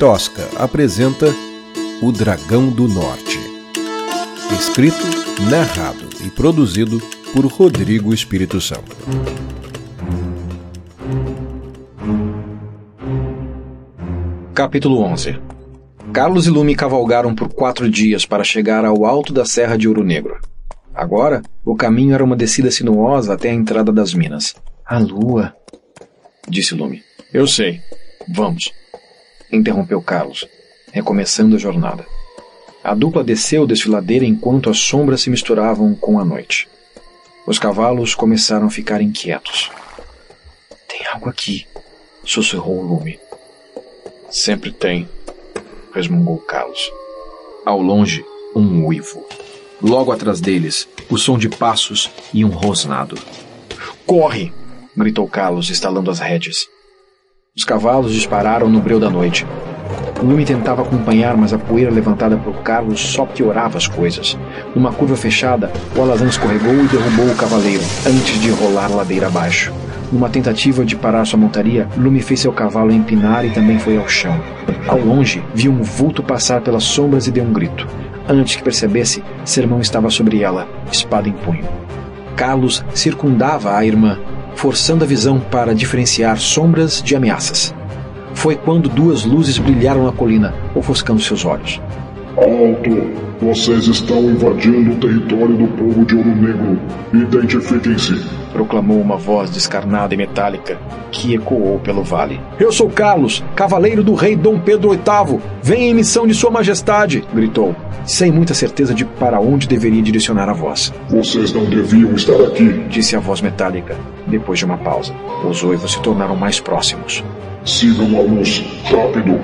Tosca apresenta O Dragão do Norte. Escrito, narrado e produzido por Rodrigo Espírito Santo. Capítulo 11 Carlos e Lume cavalgaram por quatro dias para chegar ao alto da Serra de Ouro Negro. Agora, o caminho era uma descida sinuosa até a entrada das minas. A lua, disse Lume. Eu sei. Vamos. Interrompeu Carlos, recomeçando a jornada. A dupla desceu desfiladeira enquanto as sombras se misturavam com a noite. Os cavalos começaram a ficar inquietos. Tem algo aqui, sussurrou Lume. Sempre tem, resmungou Carlos. Ao longe, um uivo. Logo atrás deles, o som de passos e um rosnado. Corre! gritou Carlos, estalando as rédeas. Os cavalos dispararam no breu da noite. Lume tentava acompanhar, mas a poeira levantada por Carlos só piorava as coisas. Numa curva fechada, o alazão escorregou e derrubou o cavaleiro, antes de rolar ladeira abaixo. Numa tentativa de parar sua montaria, Lume fez seu cavalo empinar e também foi ao chão. Ao longe, viu um vulto passar pelas sombras e deu um grito. Antes que percebesse, seu irmão estava sobre ela, espada em punho. Carlos circundava a irmã, forçando a visão para diferenciar sombras de ameaças. Foi quando duas luzes brilharam na colina, ofuscando seus olhos. Alto! Vocês estão invadindo o território do povo de Ouro Negro. Identifiquem-se! Proclamou uma voz descarnada e metálica que ecoou pelo vale. Eu sou Carlos, cavaleiro do rei Dom Pedro VIII. Venha em missão de Sua Majestade! gritou, sem muita certeza de para onde deveria direcionar a voz. Vocês não deviam estar aqui, disse a voz metálica, depois de uma pausa. Os oivos se tornaram mais próximos. Sigam a luz, rápido!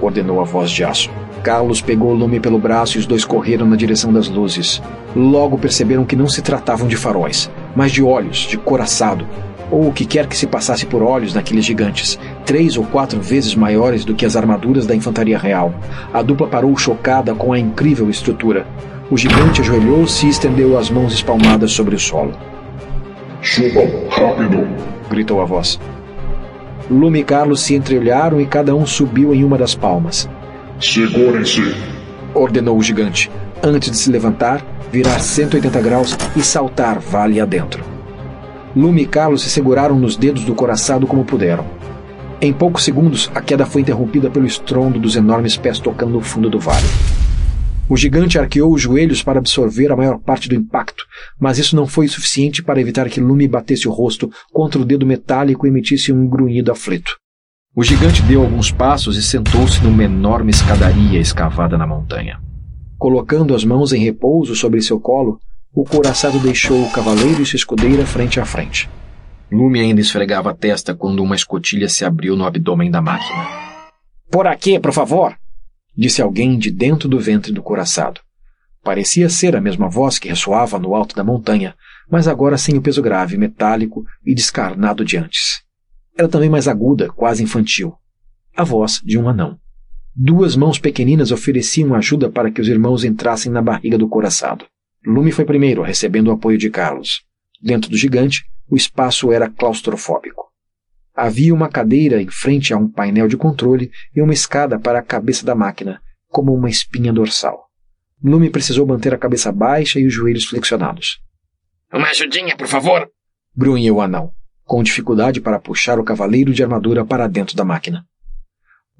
ordenou a voz de aço. Carlos pegou o lume pelo braço e os dois correram na direção das luzes. Logo perceberam que não se tratavam de faróis, mas de olhos, de coraçado, ou o que quer que se passasse por olhos naqueles gigantes, três ou quatro vezes maiores do que as armaduras da infantaria real. A dupla parou chocada com a incrível estrutura. O gigante ajoelhou-se e estendeu as mãos espalmadas sobre o solo. Subam, rápido! gritou a voz. Lume e Carlos se entreolharam e cada um subiu em uma das palmas. Segurem-se! ordenou o gigante, antes de se levantar, virar 180 graus e saltar vale adentro. Lume e Carlos se seguraram nos dedos do coraçado como puderam. Em poucos segundos, a queda foi interrompida pelo estrondo dos enormes pés tocando o fundo do vale. O gigante arqueou os joelhos para absorver a maior parte do impacto, mas isso não foi suficiente para evitar que Lume batesse o rosto contra o dedo metálico e emitisse um grunhido aflito. O gigante deu alguns passos e sentou-se numa enorme escadaria escavada na montanha. Colocando as mãos em repouso sobre seu colo, o couraçado deixou o cavaleiro e sua escudeira frente a frente. Lume ainda esfregava a testa quando uma escotilha se abriu no abdômen da máquina. Por aqui, por favor! disse alguém de dentro do ventre do couraçado. Parecia ser a mesma voz que ressoava no alto da montanha, mas agora sem o peso grave, metálico e descarnado de antes. Era também mais aguda, quase infantil. A voz de um anão. Duas mãos pequeninas ofereciam ajuda para que os irmãos entrassem na barriga do couraçado. Lume foi primeiro, recebendo o apoio de Carlos. Dentro do gigante, o espaço era claustrofóbico. Havia uma cadeira em frente a um painel de controle e uma escada para a cabeça da máquina, como uma espinha dorsal. Lume precisou manter a cabeça baixa e os joelhos flexionados. Uma ajudinha, por favor! grunhiu o anão, com dificuldade para puxar o cavaleiro de armadura para dentro da máquina.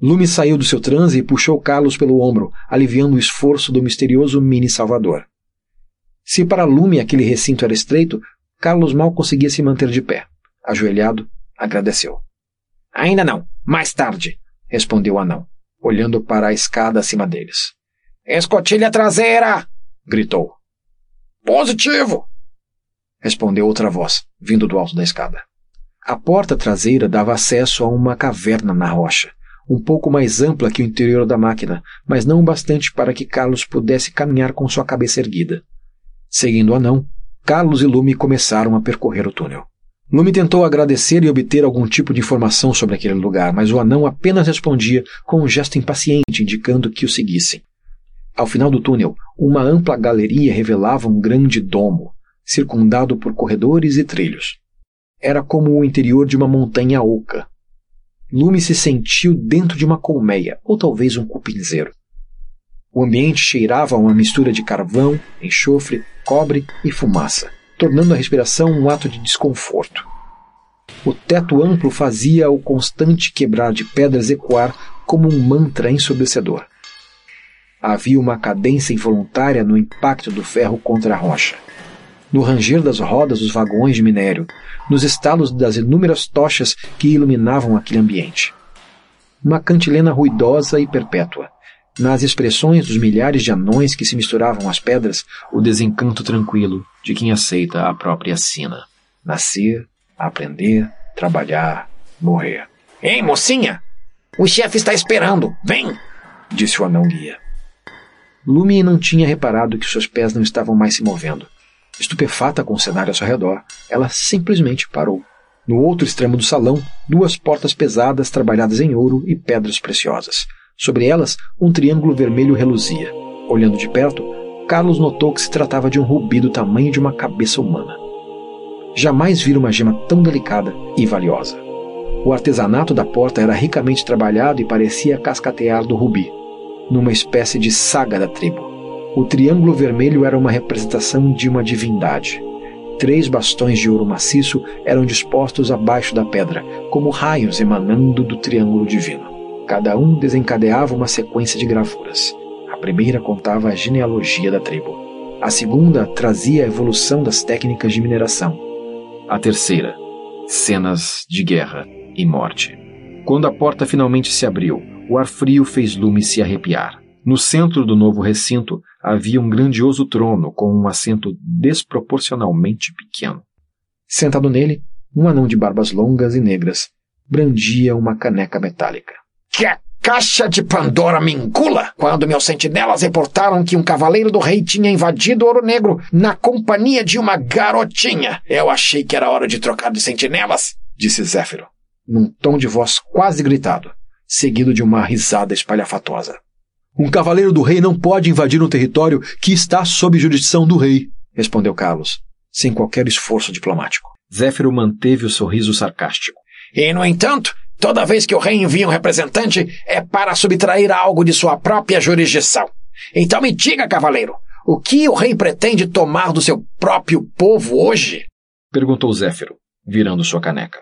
Lume saiu do seu transe e puxou Carlos pelo ombro, aliviando o esforço do misterioso mini Salvador. Se para Lume aquele recinto era estreito, Carlos mal conseguia se manter de pé. Ajoelhado, agradeceu. Ainda não, mais tarde, respondeu o anão, olhando para a escada acima deles. Escotilha traseira! gritou. Positivo! respondeu outra voz, vindo do alto da escada. A porta traseira dava acesso a uma caverna na rocha, um pouco mais ampla que o interior da máquina, mas não o bastante para que Carlos pudesse caminhar com sua cabeça erguida. Seguindo o anão, Carlos e Lume começaram a percorrer o túnel. Lume tentou agradecer e obter algum tipo de informação sobre aquele lugar, mas o anão apenas respondia com um gesto impaciente indicando que o seguissem. Ao final do túnel, uma ampla galeria revelava um grande domo, circundado por corredores e trilhos. Era como o interior de uma montanha oca. Lume se sentiu dentro de uma colmeia, ou talvez um cupinzeiro. O ambiente cheirava a uma mistura de carvão, enxofre, cobre e fumaça, tornando a respiração um ato de desconforto. O teto amplo fazia o constante quebrar de pedras ecoar como um mantra ensurdecedor. Havia uma cadência involuntária no impacto do ferro contra a rocha no ranger das rodas dos vagões de minério, nos estalos das inúmeras tochas que iluminavam aquele ambiente. Uma cantilena ruidosa e perpétua. Nas expressões dos milhares de anões que se misturavam às pedras, o desencanto tranquilo de quem aceita a própria sina. Nascer, aprender, trabalhar, morrer. Ei, mocinha! O chefe está esperando! Vem! Disse o anão guia. Lume não tinha reparado que seus pés não estavam mais se movendo. Estupefata com o cenário ao seu redor, ela simplesmente parou. No outro extremo do salão, duas portas pesadas trabalhadas em ouro e pedras preciosas. Sobre elas, um triângulo vermelho reluzia. Olhando de perto, Carlos notou que se tratava de um rubi do tamanho de uma cabeça humana. Jamais vira uma gema tão delicada e valiosa. O artesanato da porta era ricamente trabalhado e parecia cascatear do rubi, numa espécie de saga da tribo. O triângulo vermelho era uma representação de uma divindade. Três bastões de ouro maciço eram dispostos abaixo da pedra, como raios emanando do triângulo divino. Cada um desencadeava uma sequência de gravuras. A primeira contava a genealogia da tribo. A segunda trazia a evolução das técnicas de mineração. A terceira, cenas de guerra e morte. Quando a porta finalmente se abriu, o ar frio fez Lume se arrepiar. No centro do novo recinto havia um grandioso trono com um assento desproporcionalmente pequeno. Sentado nele, um anão de barbas longas e negras brandia uma caneca metálica. Que a caixa de Pandora me engula quando meus sentinelas reportaram que um cavaleiro do rei tinha invadido Ouro Negro na companhia de uma garotinha. Eu achei que era hora de trocar de sentinelas, disse Zéfiro, num tom de voz quase gritado, seguido de uma risada espalhafatosa. Um cavaleiro do rei não pode invadir um território que está sob jurisdição do rei, respondeu Carlos, sem qualquer esforço diplomático. Zéfiro manteve o sorriso sarcástico. E, no entanto, toda vez que o rei envia um representante, é para subtrair algo de sua própria jurisdição. Então me diga, cavaleiro, o que o rei pretende tomar do seu próprio povo hoje? Perguntou Zéfiro, virando sua caneca.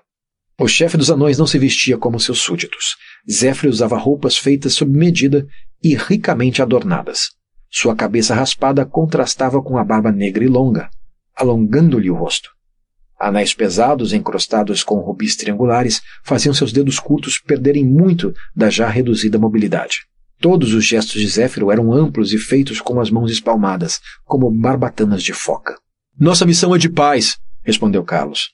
O chefe dos anões não se vestia como seus súditos. Zéfiro usava roupas feitas sob medida e ricamente adornadas. Sua cabeça raspada contrastava com a barba negra e longa, alongando-lhe o rosto. Anéis pesados, encrostados com rubis triangulares, faziam seus dedos curtos perderem muito da já reduzida mobilidade. Todos os gestos de Zéfiro eram amplos e feitos com as mãos espalmadas, como barbatanas de foca. Nossa missão é de paz, respondeu Carlos.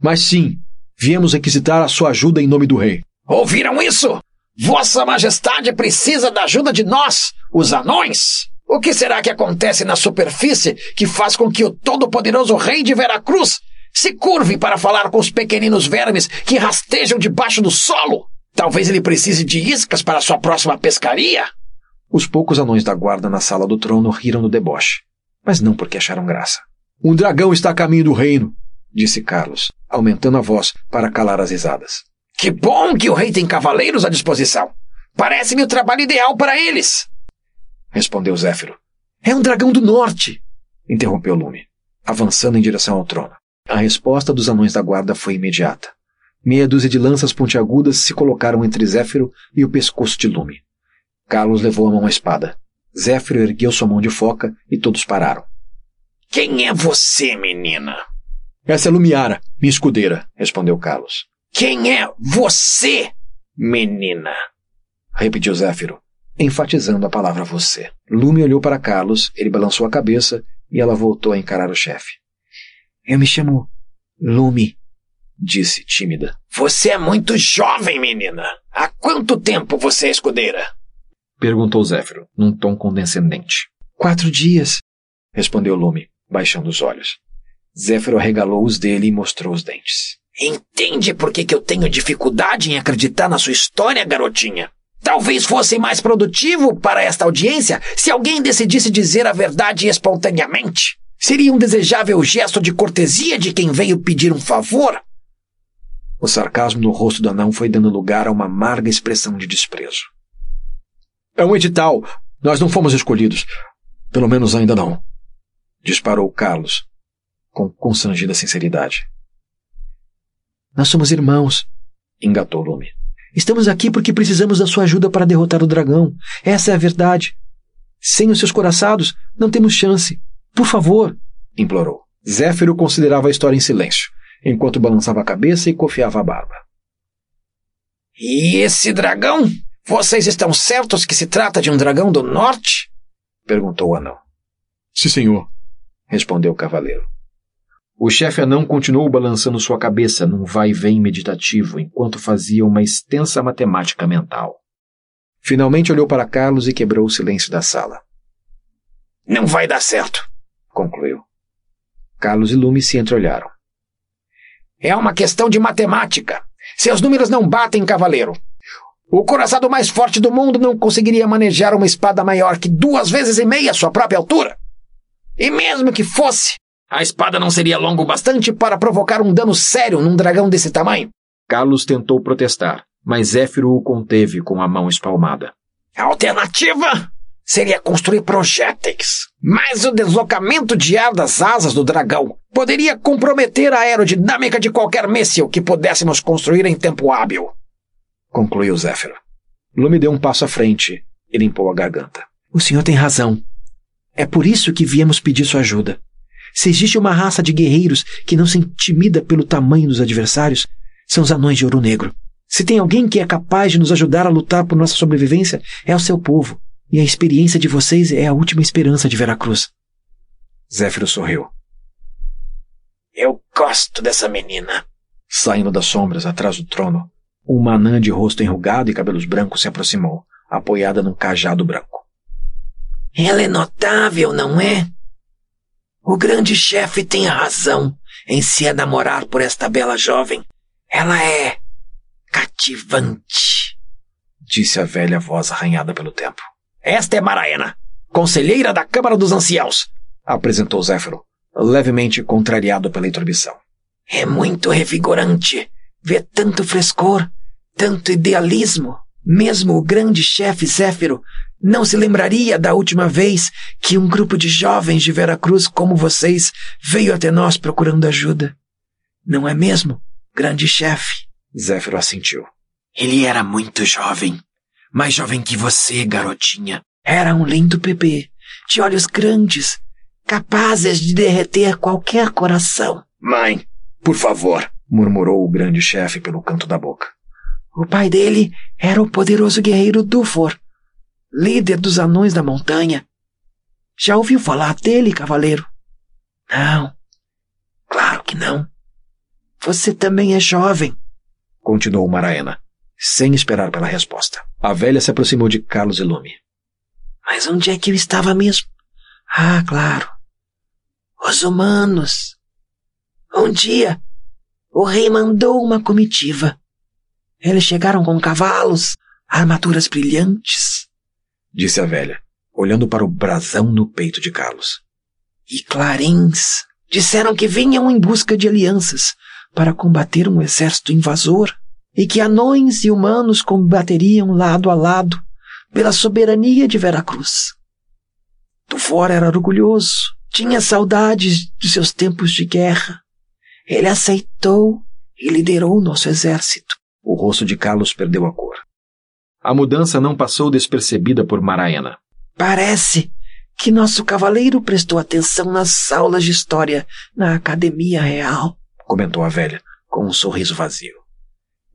Mas sim, Viemos requisitar a sua ajuda em nome do rei. Ouviram isso? Vossa Majestade precisa da ajuda de nós, os anões. O que será que acontece na superfície que faz com que o todo-poderoso rei de Veracruz se curve para falar com os pequeninos vermes que rastejam debaixo do solo? Talvez ele precise de iscas para sua próxima pescaria? Os poucos anões da guarda na sala do trono riram no deboche, mas não porque acharam graça. Um dragão está a caminho do reino, disse Carlos, aumentando a voz para calar as risadas. Que bom que o rei tem cavaleiros à disposição. Parece-me o trabalho ideal para eles. Respondeu Zéfiro. É um dragão do norte, interrompeu Lume, avançando em direção ao trono. A resposta dos anões da guarda foi imediata. Meia dúzia de lanças pontiagudas se colocaram entre Zéfiro e o pescoço de Lume. Carlos levou a mão à espada. Zéfiro ergueu sua mão de foca e todos pararam. Quem é você, menina? Essa é Lumiara, minha escudeira, respondeu Carlos. Quem é você, menina? Repetiu Zéfiro, enfatizando a palavra você. Lume olhou para Carlos, ele balançou a cabeça e ela voltou a encarar o chefe. Eu me chamo Lume, disse tímida. Você é muito jovem, menina. Há quanto tempo você é escudeira? Perguntou Zéfiro, num tom condescendente. Quatro dias, respondeu Lume, baixando os olhos. Zéfiro arregalou os dele e mostrou os dentes. Entende por que, que eu tenho dificuldade em acreditar na sua história, garotinha? Talvez fosse mais produtivo para esta audiência se alguém decidisse dizer a verdade espontaneamente. Seria um desejável gesto de cortesia de quem veio pedir um favor. O sarcasmo no rosto do anão foi dando lugar a uma amarga expressão de desprezo. É um edital. Nós não fomos escolhidos. Pelo menos ainda não. Disparou Carlos, com constrangida sinceridade. Nós somos irmãos, engatou Lume. Estamos aqui porque precisamos da sua ajuda para derrotar o dragão. Essa é a verdade. Sem os seus coraçados, não temos chance. Por favor, implorou. Zéfiro considerava a história em silêncio, enquanto balançava a cabeça e cofiava a barba. E esse dragão? Vocês estão certos que se trata de um dragão do norte? perguntou o anão. Sim, senhor, respondeu o cavaleiro. O chefe anão continuou balançando sua cabeça num vai-vem meditativo enquanto fazia uma extensa matemática mental. Finalmente olhou para Carlos e quebrou o silêncio da sala. Não vai dar certo, concluiu. Carlos e Lume se entreolharam. É uma questão de matemática. Seus números não batem, cavaleiro. O coraçado mais forte do mundo não conseguiria manejar uma espada maior que duas vezes e meia sua própria altura. E mesmo que fosse, a espada não seria longa o bastante para provocar um dano sério num dragão desse tamanho. Carlos tentou protestar, mas Zéfiro o conteve com a mão espalmada. A alternativa seria construir projéteis. Mas o deslocamento de ar das asas do dragão poderia comprometer a aerodinâmica de qualquer míssil que pudéssemos construir em tempo hábil. Concluiu Zéfiro. Lume deu um passo à frente e limpou a garganta. O senhor tem razão. É por isso que viemos pedir sua ajuda. Se existe uma raça de guerreiros que não se intimida pelo tamanho dos adversários, são os anões de ouro negro. Se tem alguém que é capaz de nos ajudar a lutar por nossa sobrevivência, é o seu povo. E a experiência de vocês é a última esperança de Veracruz. Zéfiro sorriu. Eu gosto dessa menina. Saindo das sombras atrás do trono, uma anã de rosto enrugado e cabelos brancos se aproximou, apoiada num cajado branco. Ela é notável, não é? O grande chefe tem razão em se enamorar por esta bela jovem. Ela é cativante, disse a velha voz arranhada pelo tempo. Esta é Maraena, conselheira da Câmara dos Anciãos, apresentou Zéfiro, levemente contrariado pela introdução. É muito revigorante ver tanto frescor, tanto idealismo. Mesmo o grande chefe Zéfiro não se lembraria da última vez que um grupo de jovens de Veracruz como vocês veio até nós procurando ajuda. Não é mesmo, grande chefe? Zéfiro assentiu. Ele era muito jovem. Mais jovem que você, garotinha. Era um lindo bebê, de olhos grandes, capazes de derreter qualquer coração. Mãe, por favor, murmurou o grande chefe pelo canto da boca. O pai dele era o poderoso guerreiro Dufor, líder dos anões da montanha. Já ouviu falar dele, cavaleiro? Não. Claro que não. Você também é jovem, continuou Maraena, sem esperar pela resposta. A velha se aproximou de Carlos e Lume. Mas onde é que eu estava mesmo? Ah, claro. Os humanos. Um dia, o rei mandou uma comitiva. Eles chegaram com cavalos, armaduras brilhantes, disse a velha, olhando para o brasão no peito de Carlos. E clarins. Disseram que vinham em busca de alianças para combater um exército invasor e que anões e humanos combateriam lado a lado pela soberania de Veracruz. Tufor era orgulhoso, tinha saudades de seus tempos de guerra. Ele aceitou e liderou nosso exército. O rosto de Carlos perdeu a cor. A mudança não passou despercebida por Maraena. Parece que nosso cavaleiro prestou atenção nas aulas de história na Academia Real, comentou a velha, com um sorriso vazio.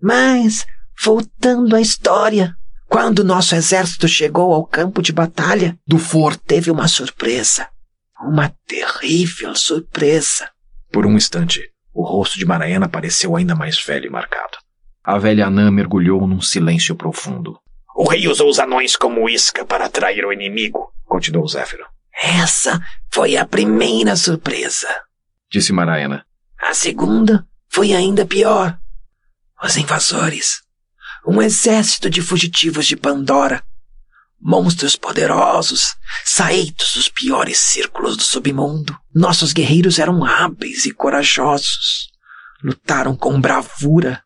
Mas, voltando à história, quando nosso exército chegou ao campo de batalha, Dufour teve uma surpresa. Uma terrível surpresa. Por um instante, o rosto de Maraena pareceu ainda mais velho e marcado. A velha anã mergulhou num silêncio profundo. O rei usou os anões como isca para atrair o inimigo, continuou Zéfiro. Essa foi a primeira surpresa, disse Maraena. A segunda foi ainda pior. Os invasores. Um exército de fugitivos de Pandora. Monstros poderosos, saídos dos piores círculos do submundo. Nossos guerreiros eram hábeis e corajosos lutaram com bravura,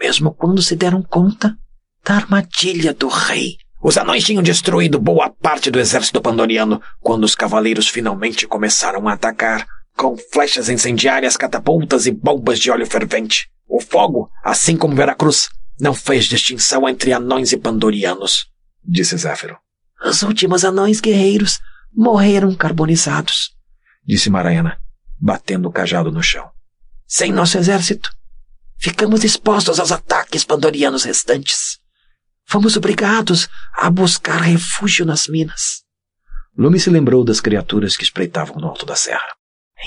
mesmo quando se deram conta da armadilha do rei. Os anões tinham destruído boa parte do exército pandoriano quando os cavaleiros finalmente começaram a atacar, com flechas incendiárias, catapultas e bombas de óleo fervente. O fogo, assim como Veracruz, não fez distinção entre anões e pandorianos, disse Zéfiro. Os últimos anões guerreiros morreram carbonizados, disse Maraena, batendo o cajado no chão. Sem nosso exército, ficamos expostos aos ataques pandorianos restantes. Fomos obrigados a buscar refúgio nas minas. Lume se lembrou das criaturas que espreitavam no alto da serra.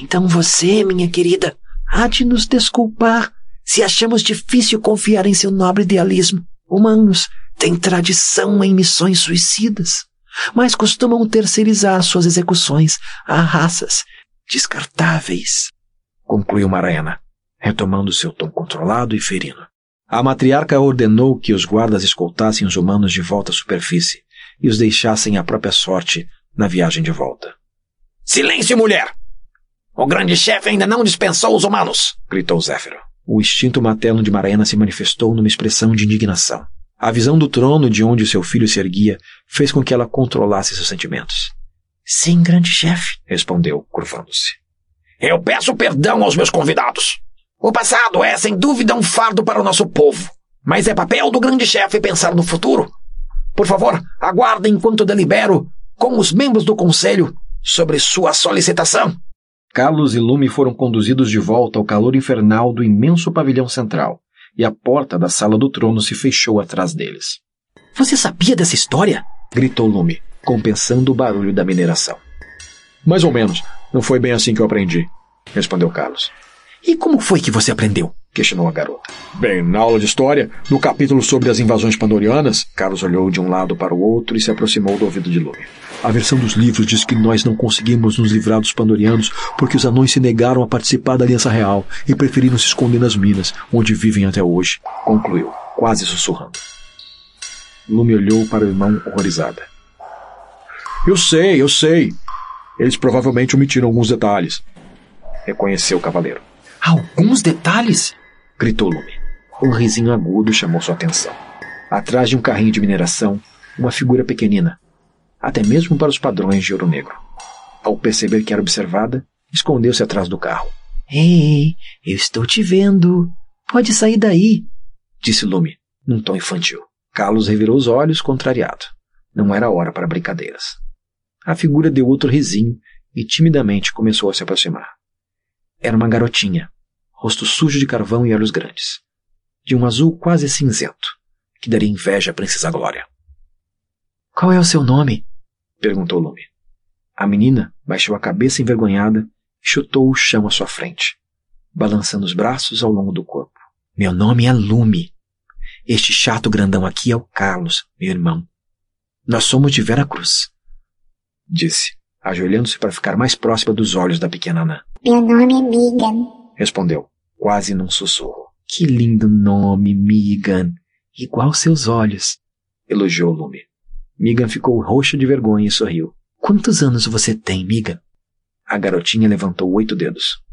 Então você, minha querida, há de nos desculpar se achamos difícil confiar em seu nobre idealismo. Humanos têm tradição em missões suicidas, mas costumam terceirizar suas execuções a raças descartáveis. Concluiu Maraena, retomando seu tom controlado e ferino. A matriarca ordenou que os guardas escoltassem os humanos de volta à superfície e os deixassem à própria sorte na viagem de volta. Silêncio, mulher! O grande chefe ainda não dispensou os humanos! gritou Zéfiro. O instinto materno de Maraena se manifestou numa expressão de indignação. A visão do trono de onde seu filho se erguia fez com que ela controlasse seus sentimentos. Sim, grande chefe, respondeu, curvando-se. Eu peço perdão aos meus convidados. O passado é, sem dúvida, um fardo para o nosso povo, mas é papel do grande chefe pensar no futuro. Por favor, aguardem enquanto delibero com os membros do conselho sobre sua solicitação. Carlos e Lume foram conduzidos de volta ao calor infernal do imenso pavilhão central, e a porta da sala do trono se fechou atrás deles. Você sabia dessa história? gritou Lume, compensando o barulho da mineração. Mais ou menos. Não foi bem assim que eu aprendi, respondeu Carlos. E como foi que você aprendeu? questionou a garota. Bem, na aula de história, no capítulo sobre as invasões pandorianas, Carlos olhou de um lado para o outro e se aproximou do ouvido de Lume. A versão dos livros diz que nós não conseguimos nos livrar dos pandorianos porque os anões se negaram a participar da Aliança Real e preferiram se esconder nas minas, onde vivem até hoje, concluiu, quase sussurrando. Lume olhou para o irmão horrorizada. Eu sei, eu sei. Eles provavelmente omitiram alguns detalhes, reconheceu o cavaleiro. Alguns detalhes? gritou Lume. Um risinho agudo chamou sua atenção. Atrás de um carrinho de mineração, uma figura pequenina, até mesmo para os padrões de ouro negro. Ao perceber que era observada, escondeu-se atrás do carro. Ei, eu estou te vendo. Pode sair daí, disse Lume, num tom infantil. Carlos revirou os olhos, contrariado. Não era hora para brincadeiras. A figura deu outro risinho e timidamente começou a se aproximar. Era uma garotinha, rosto sujo de carvão e olhos grandes, de um azul quase cinzento, que daria inveja à Princesa Glória. Qual é o seu nome? perguntou Lume. A menina baixou a cabeça envergonhada e chutou o chão à sua frente, balançando os braços ao longo do corpo. Meu nome é Lume. Este chato grandão aqui é o Carlos, meu irmão. Nós somos de Vera Cruz, disse, ajoelhando-se para ficar mais próxima dos olhos da pequena anã. Meu nome é Megan, respondeu, quase num sussurro. Que lindo nome, Megan. Igual seus olhos, elogiou Lume. Megan ficou roxa de vergonha e sorriu. Quantos anos você tem, Megan? A garotinha levantou oito dedos.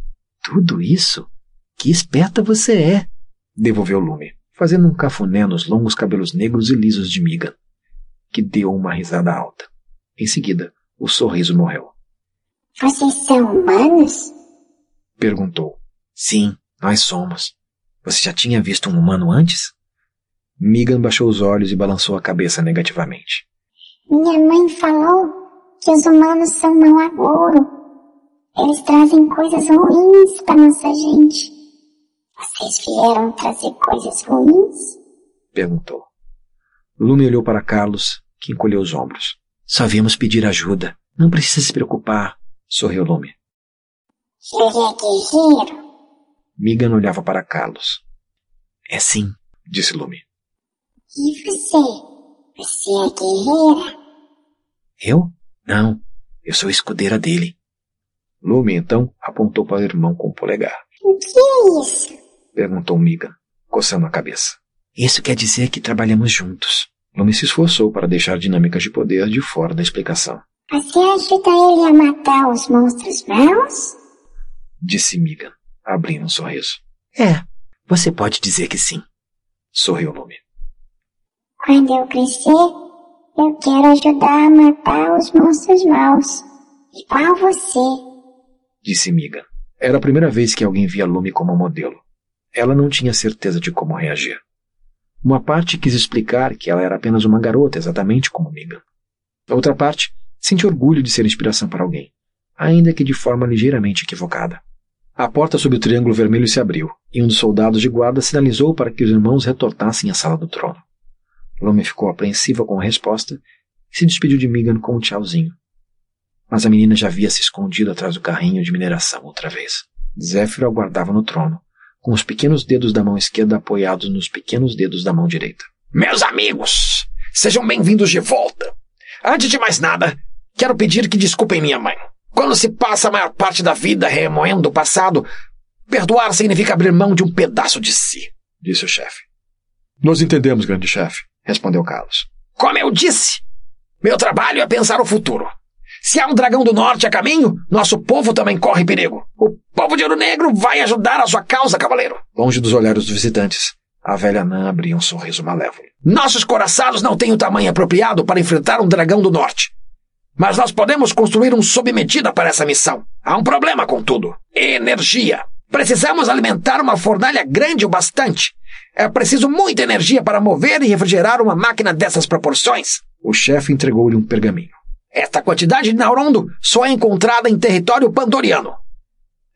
Tudo isso? Que esperta você é! Devolveu Lume, fazendo um cafuné nos longos cabelos negros e lisos de Megan, que deu uma risada alta. Em seguida, o sorriso morreu. Vocês são humanos? Perguntou. Sim, nós somos. Você já tinha visto um humano antes? Megan baixou os olhos e balançou a cabeça negativamente. Minha mãe falou que os humanos são mau agouro. Eles trazem coisas ruins para nossa gente. Vocês vieram trazer coisas ruins? Perguntou. Lume olhou para Carlos, que encolheu os ombros. Só viemos pedir ajuda. Não precisa se preocupar, sorriu Lume. É guerreiro? Megan olhava para Carlos. É sim, disse Lume. E você? Você é guerreira? Eu? Não. Eu sou escudeira dele. Lume então apontou para o irmão com o polegar. O que é isso? Perguntou Megan, coçando a cabeça. Isso quer dizer que trabalhamos juntos. Lume se esforçou para deixar dinâmicas de poder de fora da explicação. Você ajuda ele a matar os monstros maus? Disse Megan, abrindo um sorriso. É, você pode dizer que sim. sorriu Lume. Quando eu crescer, eu quero ajudar a matar os monstros maus. Igual você, disse Miga. Era a primeira vez que alguém via Lume como modelo. Ela não tinha certeza de como reagir. Uma parte quis explicar que ela era apenas uma garota, exatamente como Miga. A outra parte sentiu orgulho de ser inspiração para alguém, ainda que de forma ligeiramente equivocada. A porta sob o triângulo vermelho se abriu, e um dos soldados de guarda sinalizou para que os irmãos retornassem à sala do trono. Lume ficou apreensiva com a resposta e se despediu de Megan com um tchauzinho. Mas a menina já havia se escondido atrás do carrinho de mineração outra vez. Zéfiro aguardava no trono, com os pequenos dedos da mão esquerda apoiados nos pequenos dedos da mão direita. Meus amigos, sejam bem-vindos de volta. Antes de mais nada, quero pedir que desculpem minha mãe. Quando se passa a maior parte da vida remoendo o passado, perdoar significa abrir mão de um pedaço de si, disse o chefe. Nós entendemos, grande chefe, respondeu Carlos. Como eu disse, meu trabalho é pensar o futuro. Se há um dragão do norte a caminho, nosso povo também corre perigo. O povo de Ouro Negro vai ajudar a sua causa, cavaleiro. Longe dos olhares dos visitantes, a velha Nã abria um sorriso malévolo. Nossos coraçados não têm o tamanho apropriado para enfrentar um dragão do norte. Mas nós podemos construir um sob medida para essa missão. Há um problema, contudo: energia. Precisamos alimentar uma fornalha grande o bastante. É preciso muita energia para mover e refrigerar uma máquina dessas proporções. O chefe entregou-lhe um pergaminho. Esta quantidade de Naurondo só é encontrada em território pandoriano.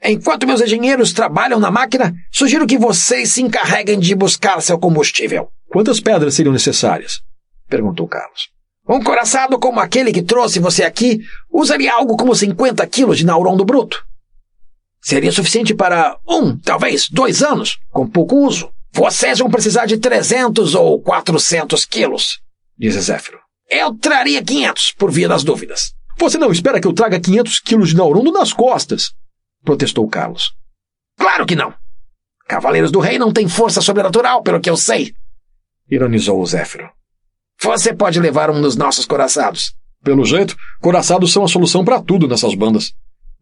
Enquanto meus engenheiros trabalham na máquina, sugiro que vocês se encarreguem de buscar seu combustível. Quantas pedras seriam necessárias? perguntou Carlos. Um coraçado como aquele que trouxe você aqui usaria algo como 50 quilos de Naurondo bruto. Seria suficiente para um, talvez dois anos, com pouco uso. Vocês vão precisar de 300 ou 400 quilos, disse Zéfiro. Eu traria 500 por via das dúvidas. Você não espera que eu traga 500 quilos de Naurundo nas costas? Protestou Carlos. Claro que não. Cavaleiros do Rei não têm força sobrenatural, pelo que eu sei. Ironizou o Zéfiro. Você pode levar um dos nossos coraçados. Pelo jeito, coraçados são a solução para tudo nessas bandas.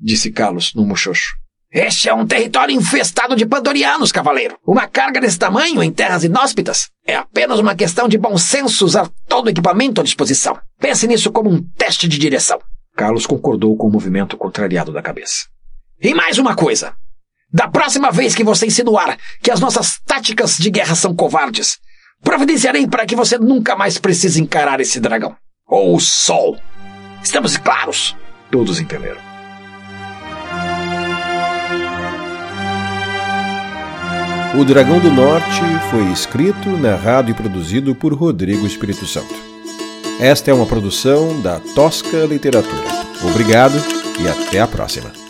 Disse Carlos no muxoxo. Este é um território infestado de pandorianos, cavaleiro. Uma carga desse tamanho em terras inóspitas é apenas uma questão de bom senso usar todo o equipamento à disposição. Pense nisso como um teste de direção. Carlos concordou com o movimento contrariado da cabeça. E mais uma coisa. Da próxima vez que você insinuar que as nossas táticas de guerra são covardes, providenciarei para que você nunca mais precise encarar esse dragão. Ou o sol. Estamos claros? Todos entenderam. O Dragão do Norte foi escrito, narrado e produzido por Rodrigo Espírito Santo. Esta é uma produção da Tosca Literatura. Obrigado e até a próxima.